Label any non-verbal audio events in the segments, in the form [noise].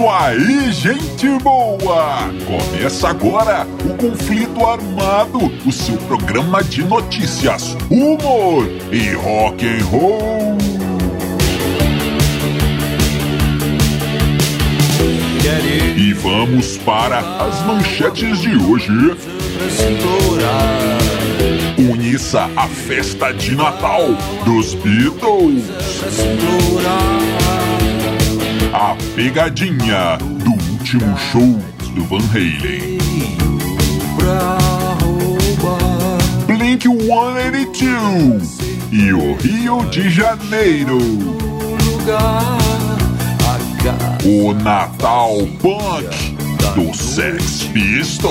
isso aí, gente boa! Começa agora o Conflito Armado, o seu programa de notícias, humor e rock and roll. E vamos para as manchetes de hoje. Unissa a festa de Natal dos Beatles. A pegadinha do último show do Van Halen. Blink 182 e o Rio de Janeiro. O Natal Punk do Sex Pistols.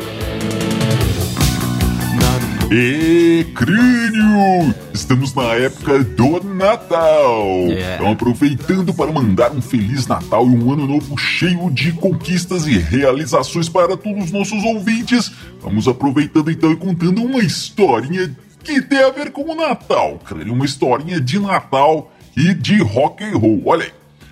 E crânio! Estamos na época do Natal! Yeah. Então, aproveitando para mandar um Feliz Natal e um Ano Novo cheio de conquistas e realizações para todos os nossos ouvintes, vamos aproveitando então e contando uma historinha que tem a ver com o Natal, crânio. Uma historinha de Natal e de rock and roll. Olha aí.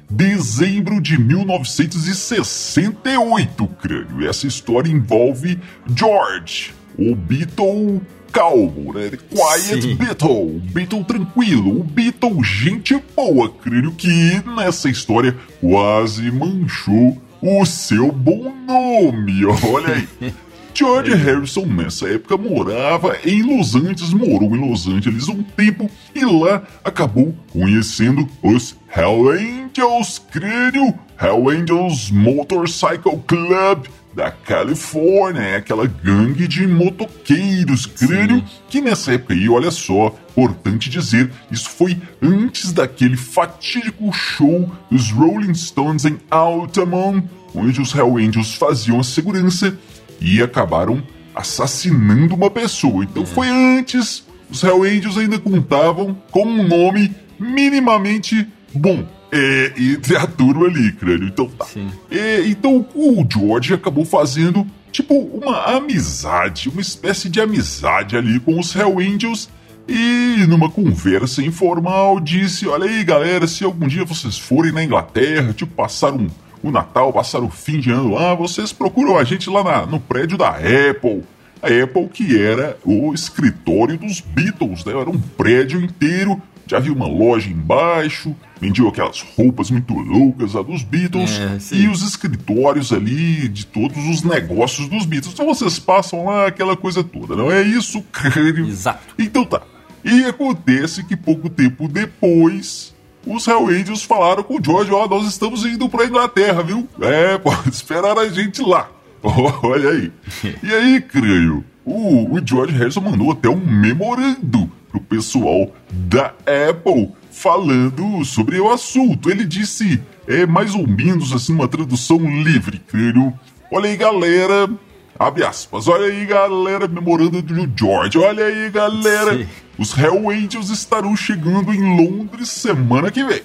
Dezembro de 1968, crânio. E essa história envolve George, o Beatle calmo, né? Quiet Sim. Beatle, Beatle tranquilo, o Beatle gente boa, crânio, que nessa história quase manchou o seu bom nome. [laughs] Olha aí. George Harrison, nessa época, morava em Los Angeles, morou em Los Angeles um tempo e lá acabou conhecendo os Hell Angels, crânio, Hell Angels Motorcycle Club da Califórnia, é aquela gangue de motoqueiros, crânio, que nessa época aí, olha só, importante dizer, isso foi antes daquele fatídico show dos Rolling Stones em Altamont, onde os Hell Angels faziam a segurança e acabaram assassinando uma pessoa. Então foi antes, os Hell Angels ainda contavam com um nome minimamente bom. É, entre a turma ali, crânio. Então tá. É, então o George acabou fazendo tipo uma amizade, uma espécie de amizade ali com os Hell Angels. E numa conversa informal disse: Olha aí, galera, se algum dia vocês forem na Inglaterra, tipo, passar um, o Natal, passar o fim de ano lá, vocês procuram a gente lá na- no prédio da Apple. A Apple que era o escritório dos Beatles, né? Era um prédio inteiro, já havia uma loja embaixo, vendiam aquelas roupas muito loucas lá dos Beatles É, e os escritórios ali de todos os negócios dos Beatles. Então vocês passam lá aquela coisa toda, não é isso, [laughs] crânio? Exato. Então tá. E acontece que pouco tempo depois, os Hell Angels falaram com o George, ó, nós estamos indo pra Inglaterra, viu? É, [laughs] pode esperar a gente lá. [laughs] Olha aí. [laughs] E aí, creio, o, o George Harrison mandou até um memorando pro pessoal da Apple falando sobre o assunto. Ele disse, é mais ou menos assim, uma tradução livre, creio. Olha aí, galera, Abre aspas. Olha aí, galera, memorando do George. Olha aí, galera. Sim. Os Hell Angels estarão chegando em Londres semana que vem.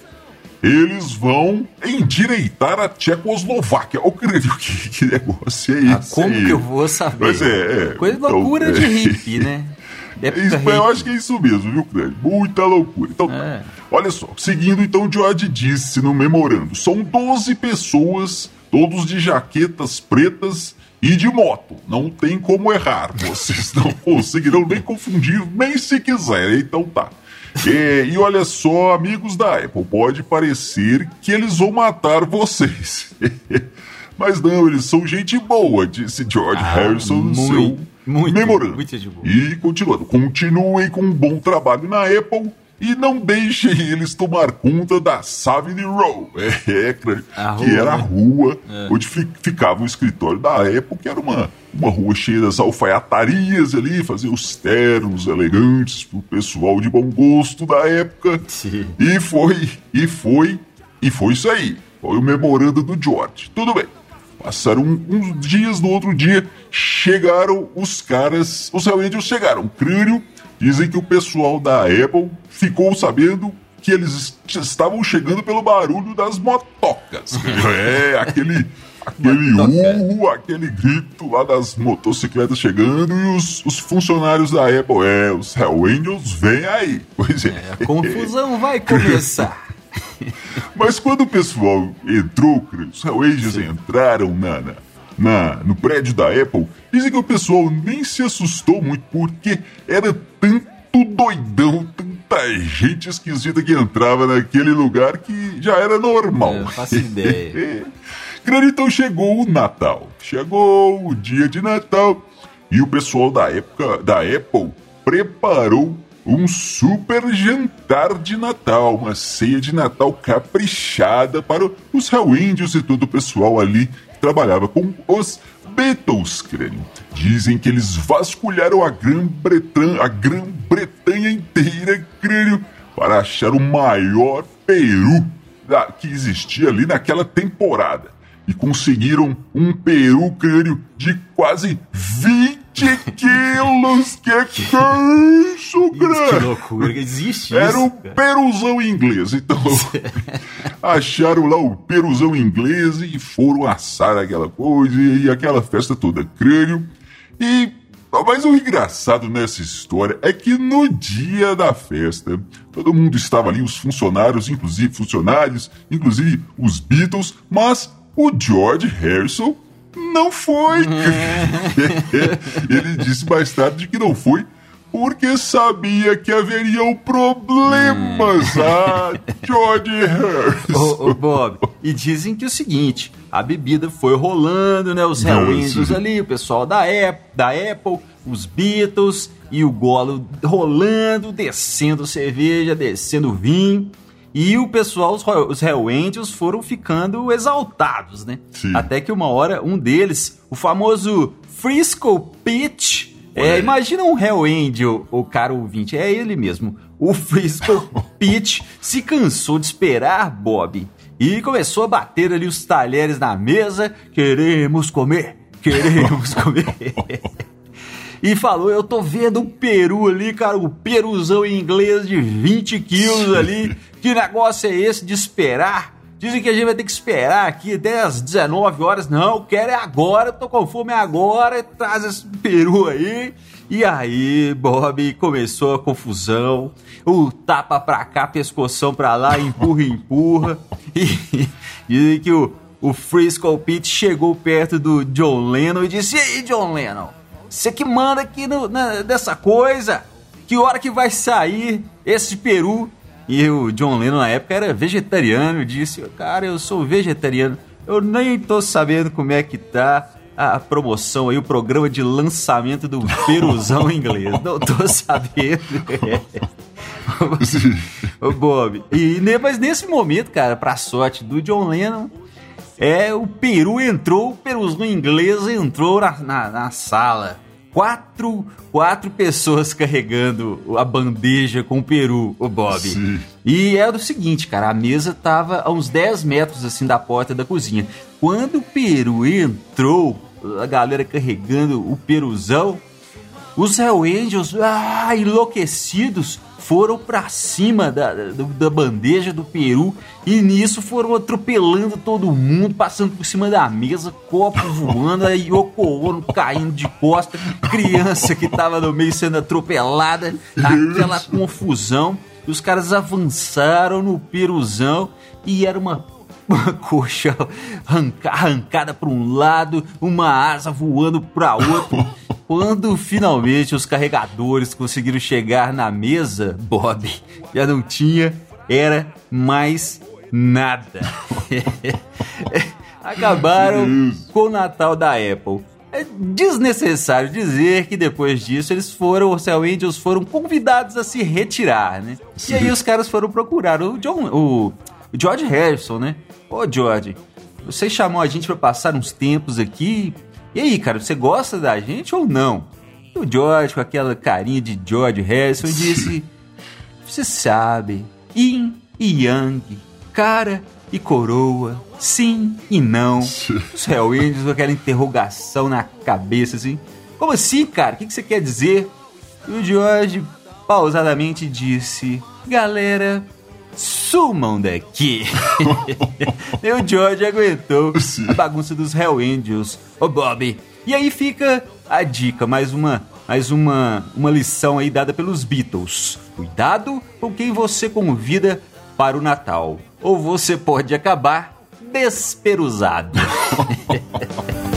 Eles vão endireitar a Tchecoslováquia. Ô, querido, [laughs] que, que negócio é Ah, esse? como aí? que eu vou saber? Pois é, é. Coisa Então, loucura é. de hippie, né? Época Isso, eu acho que é isso mesmo, viu, Crânio? Muita loucura. Então, tá. É. olha só. Seguindo, então, George disse no memorando: são 12 pessoas, todos de jaquetas pretas e de moto. Não tem como errar. Vocês não [laughs] conseguirão nem confundir, nem se quiserem. Então tá. É, e olha só, amigos da Apple, pode parecer que eles vão matar vocês. [laughs] Mas não, eles são gente boa, disse George Ah, Harrison no seu muito, memorando. muito. E continuando, continuem com um bom trabalho na Apple e não deixem eles tomar conta da Savile Row, [laughs] é, A que era a né? rua onde fi- ficava o escritório da que era uma, uma rua cheia das alfaiatarias ali, fazia os ternos elegantes pro pessoal de bom gosto da época. Sim. E foi, e foi, e foi isso aí. Foi o memorando do George. Tudo bem. Passaram uns dias, no outro dia chegaram os caras, os Angels chegaram. Crânio, dizem que o pessoal da Apple ficou sabendo que eles estavam chegando pelo barulho das motocas. [laughs] é, aquele aquele urro, aquele grito lá das motocicletas chegando e os, os funcionários da Apple, é, os Hell Angels vêm aí. [laughs] Pois é. é a confusão vai [laughs] começar. Mas quando o pessoal entrou, os Hell Angels Sim. entraram na, na, no prédio da Apple, dizem que o pessoal nem se assustou muito porque era tanto doidão, tanta gente esquisita que entrava naquele lugar que já era normal. Eu faço ideia. [laughs] Então chegou o Natal. Chegou o dia de Natal e o pessoal da época da Apple preparou um super jantar de Natal, uma ceia de Natal caprichada para os Hell e todo o pessoal ali trabalhava com os Beatles, crânio. Dizem que eles vasculharam a Grã-Bretanha, a Grã-Bretanha inteira, crânio, para achar o maior peru da, que existia ali naquela temporada e conseguiram um peru crânio de quase 20 quilos. Que que é isso? Que [laughs] loucura, existe Era isso. Era um peruzão inglês. Então, [laughs] acharam lá o peruzão inglês e foram assar aquela coisa e aquela festa toda crânio. E mas o engraçado nessa história é que no dia da festa, todo mundo estava ali, os funcionários, inclusive funcionários, inclusive os Beatles, mas o George Harrison não foi. [laughs] Ele disse mais tarde que não foi porque sabia que haveriam problemas. Ah, George Harrison. Ô, ô, Bob, e dizem que é o seguinte: a bebida foi rolando, né? Os Hellwinds ali, o pessoal da Apple, da Apple, os Beatles e o Golo rolando, descendo cerveja, descendo vinho. E o pessoal, os, os Hell Angels, foram ficando exaltados, né? Sim. Até que uma hora, um deles, o famoso Frisco Pitch, é, imagina um Hell Angel, o cara ouvinte, é ele mesmo. O Frisco [laughs] Pitch se cansou de esperar, Bob, e começou a bater ali os talheres na mesa. Queremos comer, queremos [laughs] comer. E falou: Eu tô vendo um peru ali, cara, um peruzão em inglês de 20 quilos ali. Que negócio é esse de esperar? Dizem que a gente vai ter que esperar aqui até as 19 horas. Não, quero é agora, eu tô com fome agora, traz esse peru aí. E aí, Bob, começou a confusão. O tapa pra cá, pescoção pra lá, empurra, empurra. [laughs] E dizem que o, o Frisco Pete chegou perto do John Lennon e disse: E aí, John Lennon? Você que manda aqui no, na, dessa coisa. Que hora que vai sair esse peru? E o John Lennon na época era vegetariano, disse: "Cara, eu sou vegetariano. Eu nem tô sabendo como é que tá a promoção aí, o programa de lançamento do peruzão inglês. Não tô [laughs] sabendo. Ô Bob. E, mas nesse momento, cara, pra sorte do John Lennon, é o peru entrou, o peruzão inglês entrou na, na, na sala quatro, quatro pessoas carregando a bandeja com o peru, o Bob. Sim. E era o seguinte, cara, a mesa tava a uns 10 metros assim da porta da cozinha. Quando o peru entrou, a galera carregando o peruzão, os Hell Angels, ah, enlouquecidos, foram para cima da, da, da, bandeja do Peru e nisso foram atropelando todo mundo, passando por cima da mesa, copo voando, aí Yoko Ono caindo de costa, criança que tava no meio sendo atropelada, aquela confusão. Os caras avançaram no Peruzão e era uma uma coxa arrancada para um lado, uma asa voando para outro. Quando finalmente os carregadores conseguiram chegar na mesa, Bob já não tinha, era mais nada. [laughs] Acabaram com o Natal da Apple. É desnecessário dizer que depois disso eles foram, os Cell Angels foram convidados a se retirar, né? E aí os caras foram procurar o John, o George Harrison, né? Ô George, você chamou a gente para passar uns tempos aqui, e aí, cara, você gosta da gente ou não? E o George, com aquela carinha de George Harrison, [laughs] disse: Você sabe, Yin e Yang, cara e coroa, sim e não. [laughs] Os Hell Angels com aquela interrogação na cabeça assim. Como assim, cara? O que, que você quer dizer? E o George pausadamente disse: Galera, sumam daqui. [laughs] e o George aguentou Sim. a bagunça dos Hell Angels. Ô Bob. E aí fica a dica, mais uma, mais uma, uma lição aí dada pelos Beatles. Cuidado com quem você convida para o Natal, ou você pode acabar desperusado. [laughs]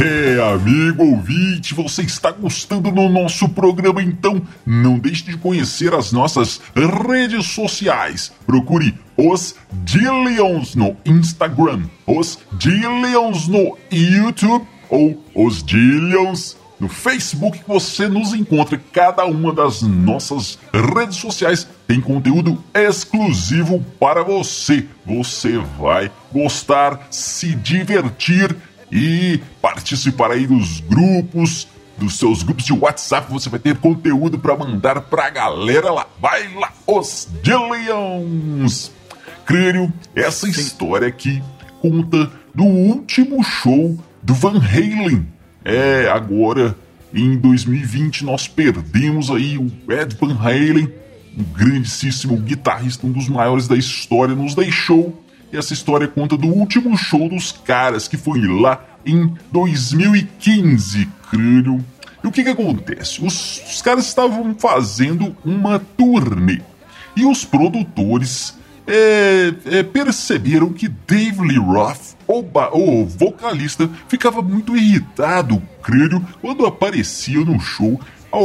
É, amigo ouvinte, você está gostando do nosso programa? Então não deixe de conhecer as nossas redes sociais. Procure os Dillions no Instagram, os Dillions no YouTube ou os Dillions no Facebook você nos encontra. Cada uma das nossas redes sociais tem conteúdo exclusivo para você. Você vai gostar, se divertir e participar aí dos grupos, dos seus grupos de WhatsApp. Você vai ter conteúdo para mandar pra galera lá. Vai lá, os Dillions! Crânio, essa Sim. história aqui conta do último show do Van Halen. É, agora em 2020 nós perdemos aí o Ed Van Halen, um grandíssimo guitarrista, um dos maiores da história, nos deixou e essa história conta do último show dos caras, que foi lá em 2015, crânio. E o que que acontece? Os, os caras estavam fazendo uma turnê. E os produtores é, é, perceberam que Dave Lee Roth, o, o, vocalista, ficava muito irritado, crânio, quando aparecia no show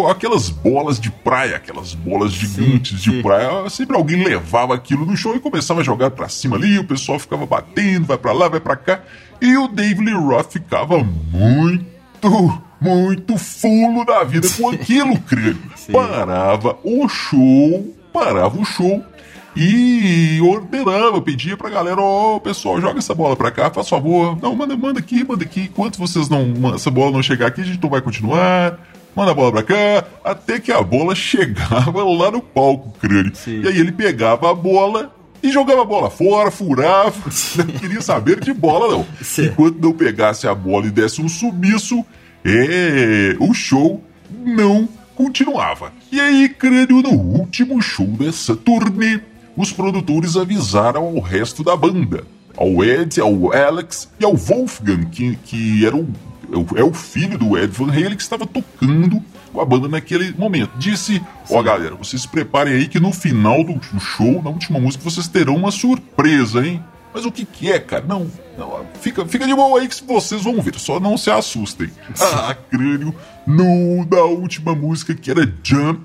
aquelas bolas de praia, aquelas bolas gigantes sim, de sim. praia. Sempre alguém levava aquilo no show e começava a jogar pra cima ali, o pessoal ficava batendo, vai pra lá, vai pra cá. E o Dave Lee Roth ficava muito, muito fulo da vida com aquilo, creio. [laughs] Parava o show, parava o show e ordenava, pedia pra galera, ó, oh, pessoal, joga essa bola pra cá, faz favor. Não, manda, manda aqui, manda aqui. Enquanto vocês não, essa bola não chegar aqui, a gente não vai continuar manda a bola pra cá, até que a bola chegava [laughs] lá no palco, crânio. Sim. E aí ele pegava a bola e jogava a bola fora, furava, [laughs] não queria saber de bola não. Sim. Enquanto não pegasse a bola e desse um sumiço, é, o show não continuava. E aí, crânio, no último show dessa turnê, os produtores avisaram ao resto da banda, ao Ed, ao Alex e ao Wolfgang, que, que era o é, é o filho do Ed Van Halen que estava tocando com a banda naquele momento. Disse: Ó, oh, galera, vocês se preparem aí que no final do show, na última música, vocês terão uma surpresa, hein? Mas o que, que é, cara? Não, não, fica, fica de boa aí que vocês vão ver, só não se assustem. Ah, [laughs] crânio, no da última música que era Jump,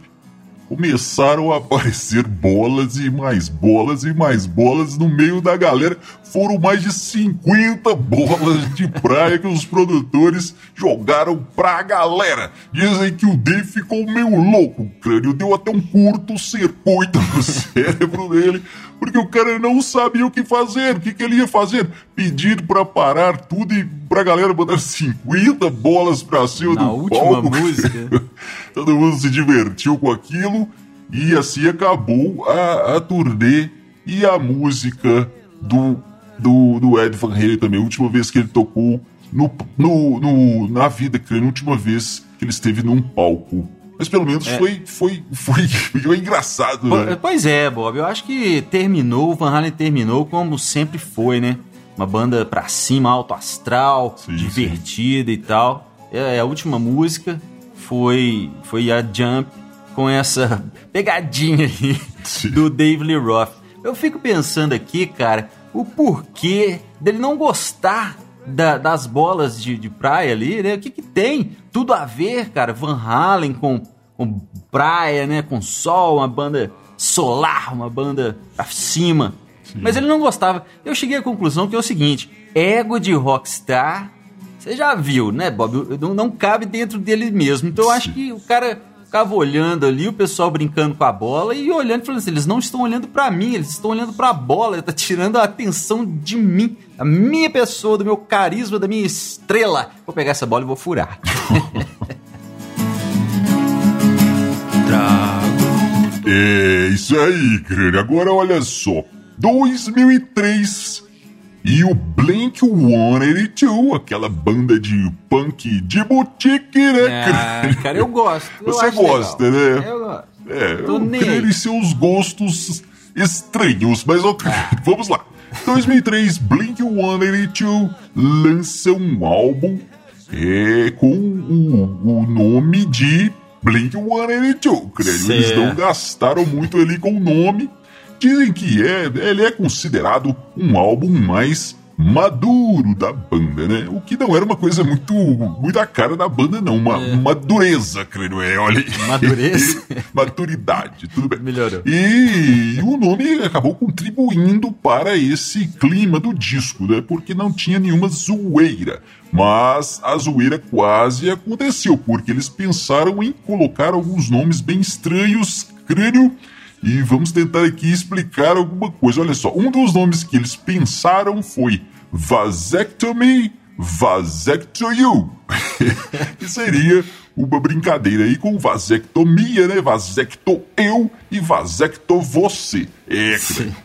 começaram a aparecer bolas e mais bolas e mais bolas no meio da galera. Foram mais de 50 bolas de praia que os produtores jogaram pra galera. Dizem que o Dave ficou meio louco, o crânio deu até um curto-circuito no [laughs] cérebro dele, porque o cara não sabia o que fazer. O que, que ele ia fazer? Pedir para parar tudo e pra galera mandar 50 bolas pra cima Na do última palco. música. [laughs] Todo mundo se divertiu com aquilo e assim acabou a, a turnê e a música do, do, do Ed Van Halen também. A última vez que ele tocou no, no, no na vida, creio, a última vez que ele esteve num palco. Mas pelo menos é. foi, foi, foi, foi, engraçado, né? Pois é, Bob. Eu acho que terminou, o Van Halen terminou como sempre foi, né? Uma banda pra cima, alto astral, sim, divertida sim. e tal. É, a última música foi, foi a Jump com essa [laughs] pegadinha aí sim. do Dave Lee Roth. Eu fico pensando aqui, cara, o porquê dele não gostar da, das bolas de, de praia ali, né? O que, que tem? Tudo a ver, cara. Van Halen com, com praia, né? Com sol, uma banda solar, uma banda acima. Sim. Mas ele não gostava. Eu cheguei à conclusão que é o seguinte: ego de rockstar, você já viu, né, Bob? Não, não cabe dentro dele mesmo. Então eu acho que o cara ficava olhando ali, o pessoal brincando com a bola e olhando falando assim: eles não estão olhando para mim, eles estão olhando para a bola, tá tirando a atenção de mim, da minha pessoa, do meu carisma, da minha estrela. Vou pegar essa bola e vou furar. [laughs] É isso aí, crânio. Agora olha só. 2003 e o Blink 182, aquela banda de punk de boutique, né? Ah, cara, eu gosto. Eu Você gosta, legal. né? Eu gosto. É, Tô eu nem creio em seus gostos estranhos, mas ok, Ah. [laughs] vamos lá. 2003, Blink-182 lança um álbum é, com o, o nome de Blink-182, creio. Eles não gastaram muito ali com o nome. Dizem que é, ele é considerado um álbum mais maduro da banda, né? O que não era uma coisa muito, muito a cara da banda, não. Uma madureza, creio, é, olha. Madureza? [laughs] Maturidade, tudo bem. Melhorou. E o nome acabou contribuindo para esse clima do disco, né? Porque não tinha nenhuma zoeira. Mas a zoeira quase aconteceu, porque eles pensaram em colocar alguns nomes bem estranhos, crânio. E vamos tentar aqui explicar alguma coisa. Olha só, um dos nomes que eles pensaram foi Vasectomy Vasectoyu. [laughs] que seria uma brincadeira aí com vasectomia, né? Vasecto eu e vasecto você. É,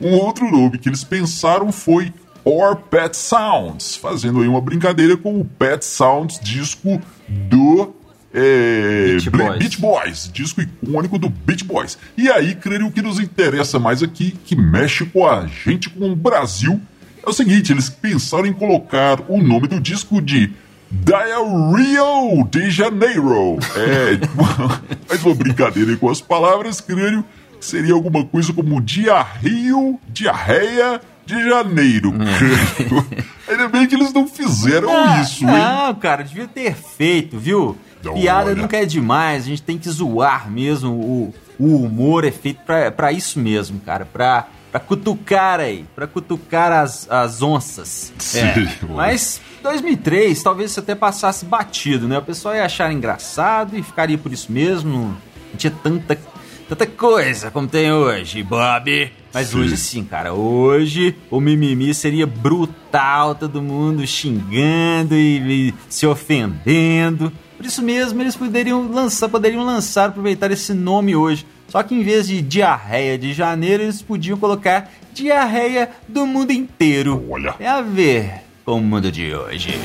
um outro nome que eles pensaram foi Or Pet Sounds, fazendo aí uma brincadeira com o Pet Sounds disco do é, Beach Boys. Beach Boys, disco icônico do Beach Boys. E aí, creio que nos interessa mais aqui, que mexe com a gente, com o Brasil, é o seguinte, eles pensaram em colocar o nome do disco de Diarrhea de Janeiro. É, [laughs] faz uma brincadeira aí com as palavras, crânio, seria alguma coisa como diarrio, diarreia de janeiro. crânio. [laughs] Ainda bem que eles não fizeram Ah, isso, hein? Não, cara, devia ter feito, viu? Piada olha. nunca é demais, a gente tem que zoar mesmo. O, o humor é feito pra, pra isso mesmo, cara. Pra, pra cutucar aí, pra cutucar as, as onças. Sim, É, [laughs] mas 2003 talvez isso até passasse batido, né? O pessoal ia achar engraçado e ficaria por isso mesmo. Não tinha tanta, tanta coisa como tem hoje, Bob. Mas Sim. hoje sim, cara. Hoje o mimimi seria brutal, todo mundo xingando e, e se ofendendo. Por isso mesmo, eles poderiam lançar, poderiam lançar, aproveitar esse nome hoje. Só que em vez de diarreia de janeiro, eles podiam colocar diarreia do mundo inteiro. Olha. É a ver com o mundo de hoje.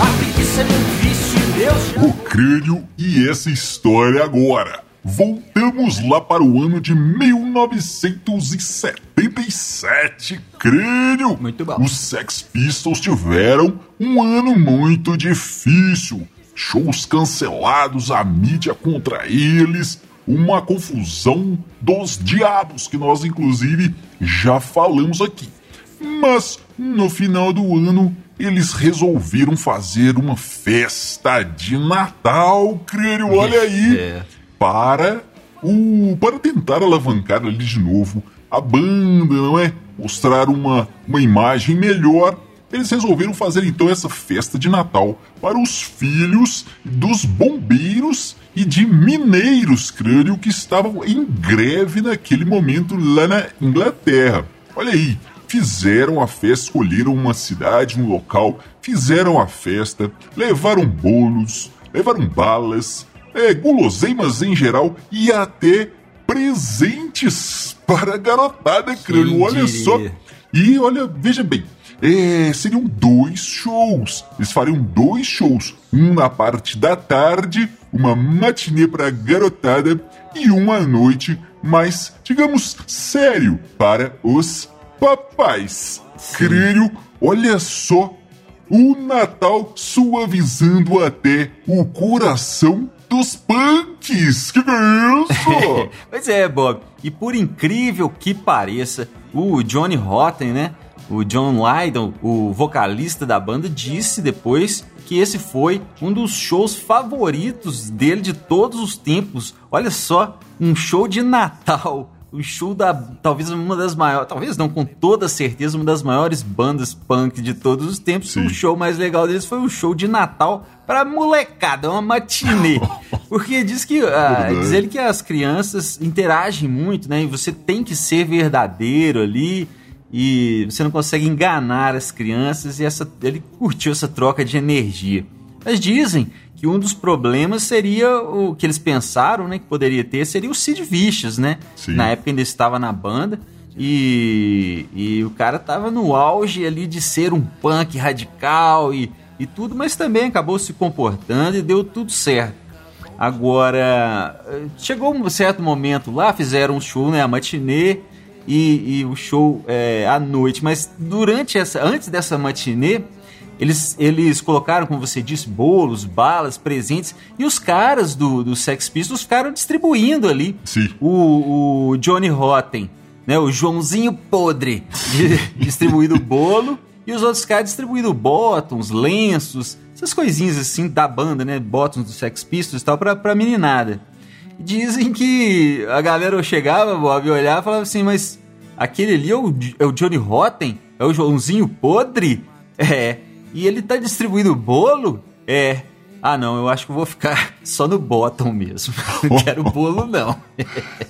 A preguiça é meu vício, Deus já o crânio e essa história agora. Voltamos lá para o ano de 1977, crânio. Muito bom. Os Sex Pistols tiveram um ano muito difícil. Shows cancelados, a mídia contra eles, uma confusão dos diabos que nós inclusive já falamos aqui. Mas no final do ano eles resolveram fazer uma festa de Natal, crânio, olha aí, É. para o para tentar alavancar ali de novo a banda, não é? Mostrar uma, uma imagem melhor. Eles resolveram fazer então essa festa de Natal para os filhos dos bombeiros e de mineiros, crânio, que estavam em greve naquele momento lá na Inglaterra. Olha aí, fizeram a festa, escolheram uma cidade, um local, fizeram a festa, levaram bolos, levaram balas, é, guloseimas em geral e até presentes para a garotada, crânio. Olha só. E olha, veja bem, é, seriam dois shows. Eles fariam dois shows. Um na parte da tarde, uma matinê para a garotada, e um à noite, mais, digamos, sério, para os papais. Crânio, olha só. O Natal suavizando até o coração dos punks. Que é isso? [laughs] Pois é, Bob. E por incrível que pareça, o Johnny Rotten, né? O John Lydon, o vocalista da banda, disse depois que esse foi um dos shows favoritos dele de todos os tempos. Olha só, um show de Natal. Um show da talvez uma das maiores, talvez não com toda certeza, uma das maiores bandas punk de todos os tempos. Sim. O show mais legal deles foi o show de Natal pra molecada, uma matinê. [laughs] Porque diz que ah, diz ele que as crianças interagem muito, né? E você tem que ser verdadeiro ali e você não consegue enganar as crianças e essa ele curtiu essa troca de energia. Mas dizem que um dos problemas seria o que eles pensaram, né, que poderia ter, seria o Sid Vicious, né? Sim. Na época ainda estava na banda. E, e o cara tava no auge ali de ser um punk radical e, e tudo, mas também acabou se comportando e deu tudo certo. Agora, chegou um certo momento lá, fizeram um show, né, a matinê e, e o show é, à noite, mas durante essa, antes dessa matinê, eles, eles colocaram, como você disse, bolos, balas, presentes, e os caras do, do Sex Pistols ficaram distribuindo ali Sim. o, o Johnny Rotten, né, o Joãozinho Podre, [laughs] distribuindo bolo, e os outros caras distribuindo bottoms, lenços, essas coisinhas assim da banda, né, bottoms do Sex Pistols e tal, pra, pra meninada. Dizem que a galera chegava, Bob, e olhava e falava assim, mas aquele ali é o, é o Johnny Rotten? É o Joãozinho Podre? [laughs] É. E ele tá distribuindo bolo? É. Ah, não, eu acho que vou ficar [laughs] só no bottom mesmo. [laughs] Não quero bolo, não.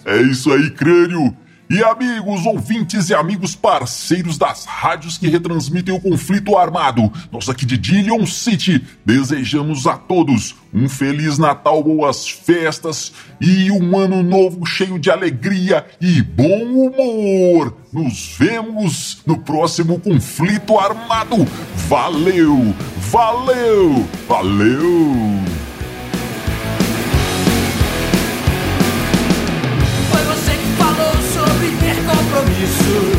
É isso aí, crânio. E amigos, ouvintes e amigos parceiros das rádios que retransmitem o conflito armado, nós aqui de Dillion City desejamos a todos um feliz Natal, boas festas e um ano novo cheio de alegria e bom humor. Nos vemos no próximo conflito armado. Valeu, valeu, valeu! soon.